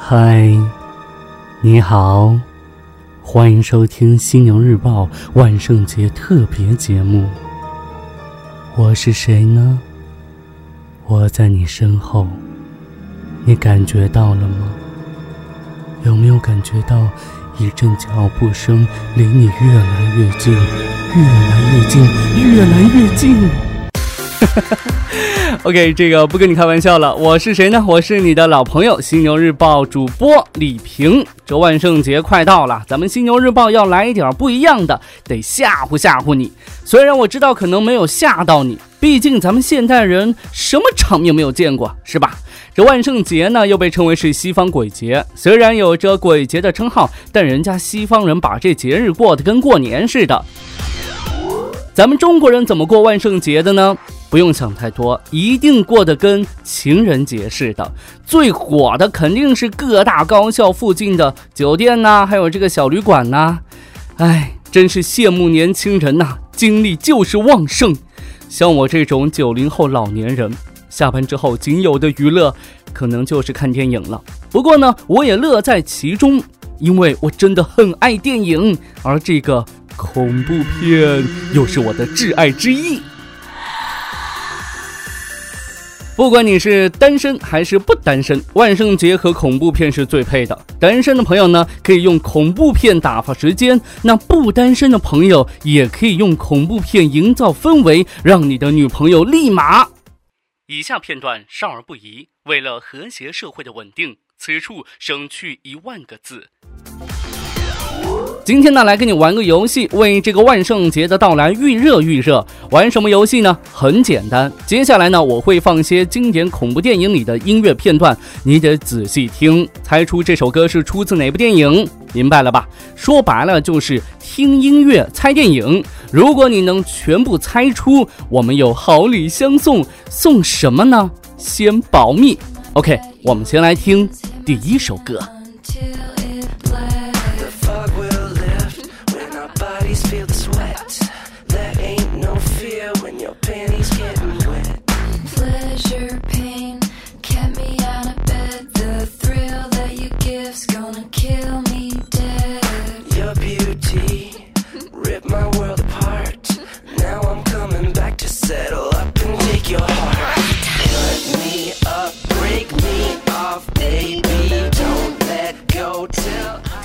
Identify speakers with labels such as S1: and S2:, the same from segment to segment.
S1: 嗨，你好，欢迎收听《犀牛日报》万圣节特别节目。我是谁呢？我在你身后，你感觉到了吗？有没有感觉到一阵脚步声离你越来越近，越来越近，越来越近？哈哈。OK，这个不跟你开玩笑了。我是谁呢？我是你的老朋友，犀牛日报主播李平。这万圣节快到了，咱们犀牛日报要来一点不一样的，得吓唬吓唬你。虽然我知道可能没有吓到你，毕竟咱们现代人什么场面没有见过，是吧？这万圣节呢，又被称为是西方鬼节。虽然有着鬼节的称号，但人家西方人把这节日过得跟过年似的。咱们中国人怎么过万圣节的呢？不用想太多，一定过得跟情人节似的。最火的肯定是各大高校附近的酒店呐，还有这个小旅馆呐。哎，真是羡慕年轻人呐，精力就是旺盛。像我这种九零后老年人，下班之后仅有的娱乐可能就是看电影了。不过呢，我也乐在其中，因为我真的很爱电影，而这个恐怖片又是我的挚爱之一。不管你是单身还是不单身，万圣节和恐怖片是最配的。单身的朋友呢，可以用恐怖片打发时间；那不单身的朋友也可以用恐怖片营造氛围，让你的女朋友立马。以下片段少儿不宜，为了和谐社会的稳定，此处省去一万个字。今天呢，来跟你玩个游戏，为这个万圣节的到来预热预热。玩什么游戏呢？很简单，接下来呢，我会放些经典恐怖电影里的音乐片段，你得仔细听，猜出这首歌是出自哪部电影，明白了吧？说白了就是听音乐猜电影。如果你能全部猜出，我们有好礼相送，送什么呢？先保密。OK，我们先来听第一首歌。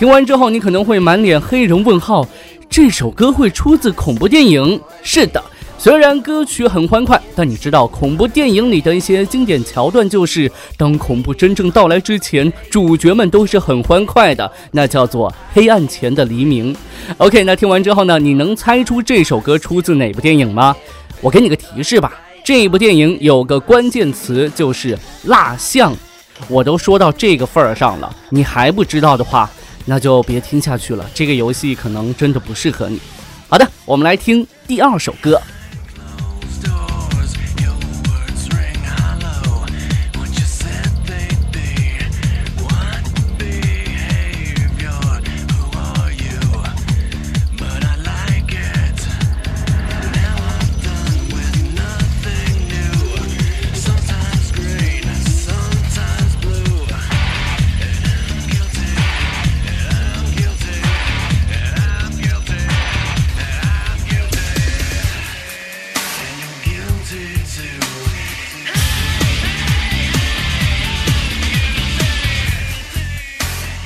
S1: 听完之后，你可能会满脸黑人问号：这首歌会出自恐怖电影？是的，虽然歌曲很欢快，但你知道恐怖电影里的一些经典桥段，就是当恐怖真正到来之前，主角们都是很欢快的，那叫做黑暗前的黎明。OK，那听完之后呢，你能猜出这首歌出自哪部电影吗？我给你个提示吧，这部电影有个关键词就是蜡像。我都说到这个份儿上了，你还不知道的话。那就别听下去了，这个游戏可能真的不适合你。好的，我们来听第二首歌。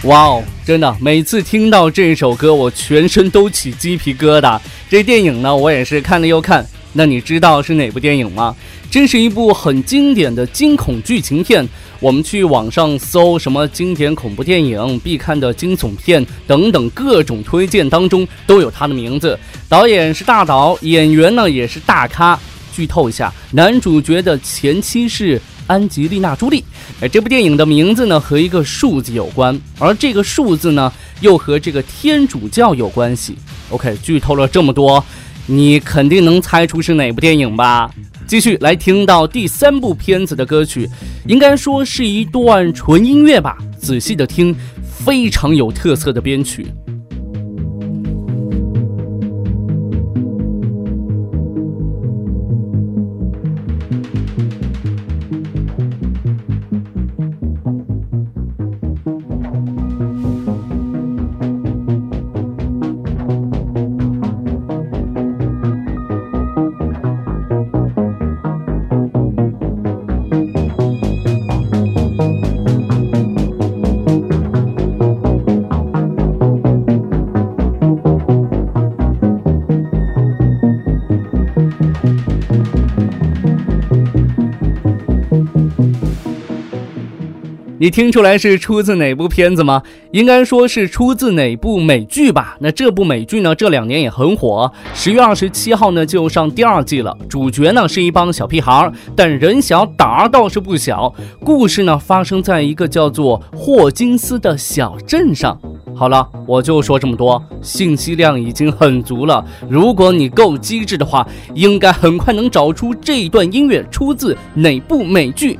S1: 哇哦，真的，每次听到这首歌，我全身都起鸡皮疙瘩。这电影呢，我也是看了又看。那你知道是哪部电影吗？这是一部很经典的惊恐剧情片。我们去网上搜什么经典恐怖电影、必看的惊悚片等等，各种推荐当中都有它的名字。导演是大导，演员呢也是大咖。剧透一下，男主角的前妻是。安吉丽娜·朱莉，哎，这部电影的名字呢和一个数字有关，而这个数字呢又和这个天主教有关系。OK，剧透了这么多，你肯定能猜出是哪部电影吧？继续来听到第三部片子的歌曲，应该说是一段纯音乐吧？仔细的听，非常有特色的编曲。你听出来是出自哪部片子吗？应该说是出自哪部美剧吧？那这部美剧呢，这两年也很火。十月二十七号呢，就上第二季了。主角呢是一帮小屁孩儿，但人小胆儿倒是不小。故事呢发生在一个叫做霍金斯的小镇上。好了，我就说这么多，信息量已经很足了。如果你够机智的话，应该很快能找出这一段音乐出自哪部美剧。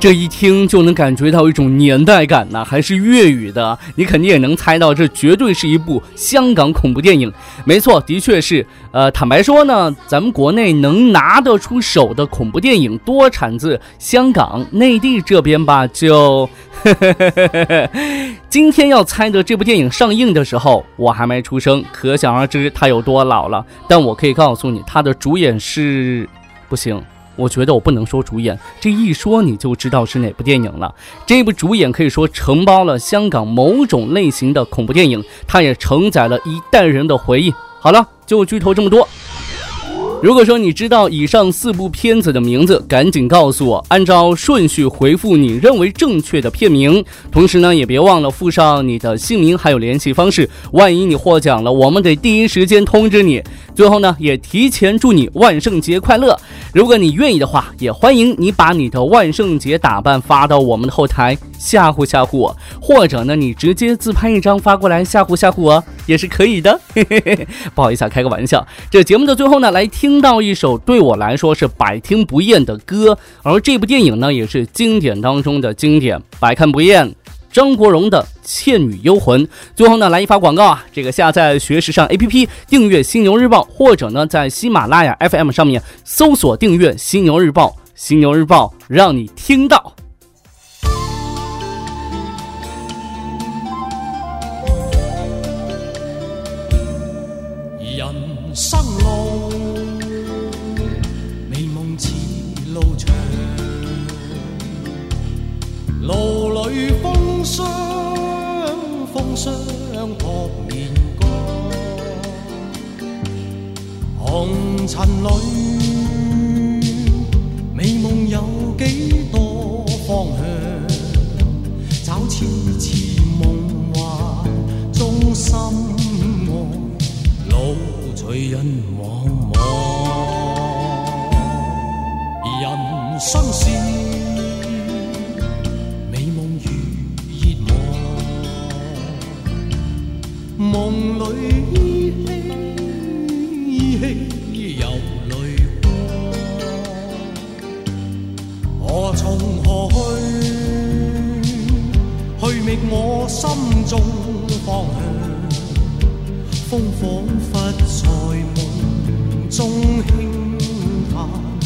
S1: 这一听就能感觉到一种年代感呐，还是粤语的，你肯定也能猜到，这绝对是一部香港恐怖电影。没错，的确是。呃，坦白说呢，咱们国内能拿得出手的恐怖电影多产自香港，内地这边吧，就。今天要猜的这部电影上映的时候，我还没出生，可想而知它有多老了。但我可以告诉你，它的主演是，不行。我觉得我不能说主演，这一说你就知道是哪部电影了。这部主演可以说承包了香港某种类型的恐怖电影，它也承载了一代人的回忆。好了，就剧透这么多。如果说你知道以上四部片子的名字，赶紧告诉我，按照顺序回复你认为正确的片名。同时呢，也别忘了附上你的姓名还有联系方式，万一你获奖了，我们得第一时间通知你。最后呢，也提前祝你万圣节快乐。如果你愿意的话，也欢迎你把你的万圣节打扮发到我们的后台吓唬吓唬我，或者呢，你直接自拍一张发过来吓唬吓唬我也是可以的。嘿嘿嘿不好意思啊，开个玩笑。这节目的最后呢，来听到一首对我来说是百听不厌的歌，而这部电影呢，也是经典当中的经典，百看不厌。张国荣的《倩女幽魂》，最后呢来一发广告啊！这个下载学时尚 APP，订阅《犀牛日报》，或者呢在喜马拉雅 FM 上面搜索订阅《犀牛日报》，《犀牛日报》让你听到。
S2: 人生路，美梦似路长，路里风。霜，风霜扑面干，红尘里，美梦有几多方向？找痴痴人茫茫，人生是美。梦里依稀依稀有泪光，何从何去？去觅我心中方向。风仿佛在中轻叹。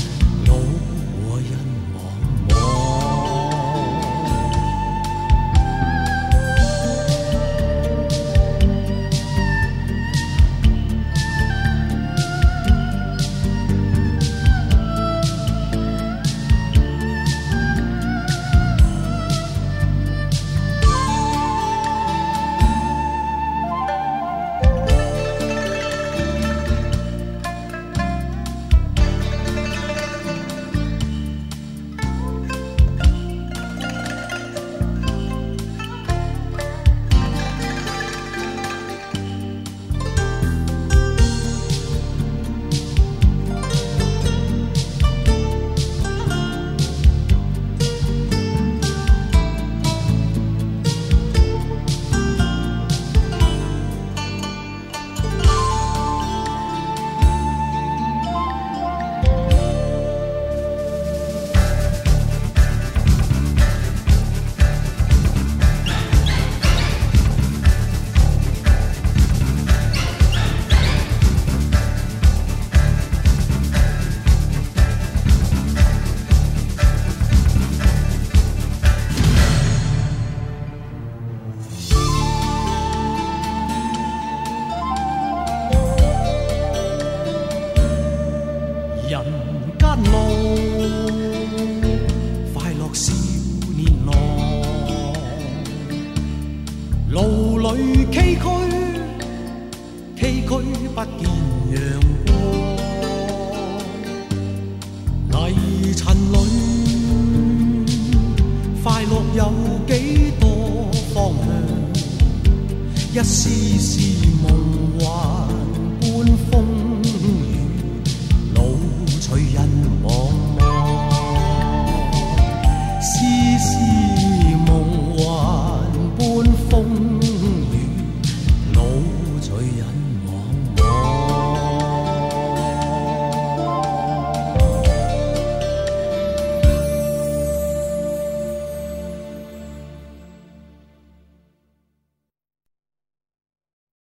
S2: 阳光。泥尘里，快乐有几多方向？一丝丝梦幻。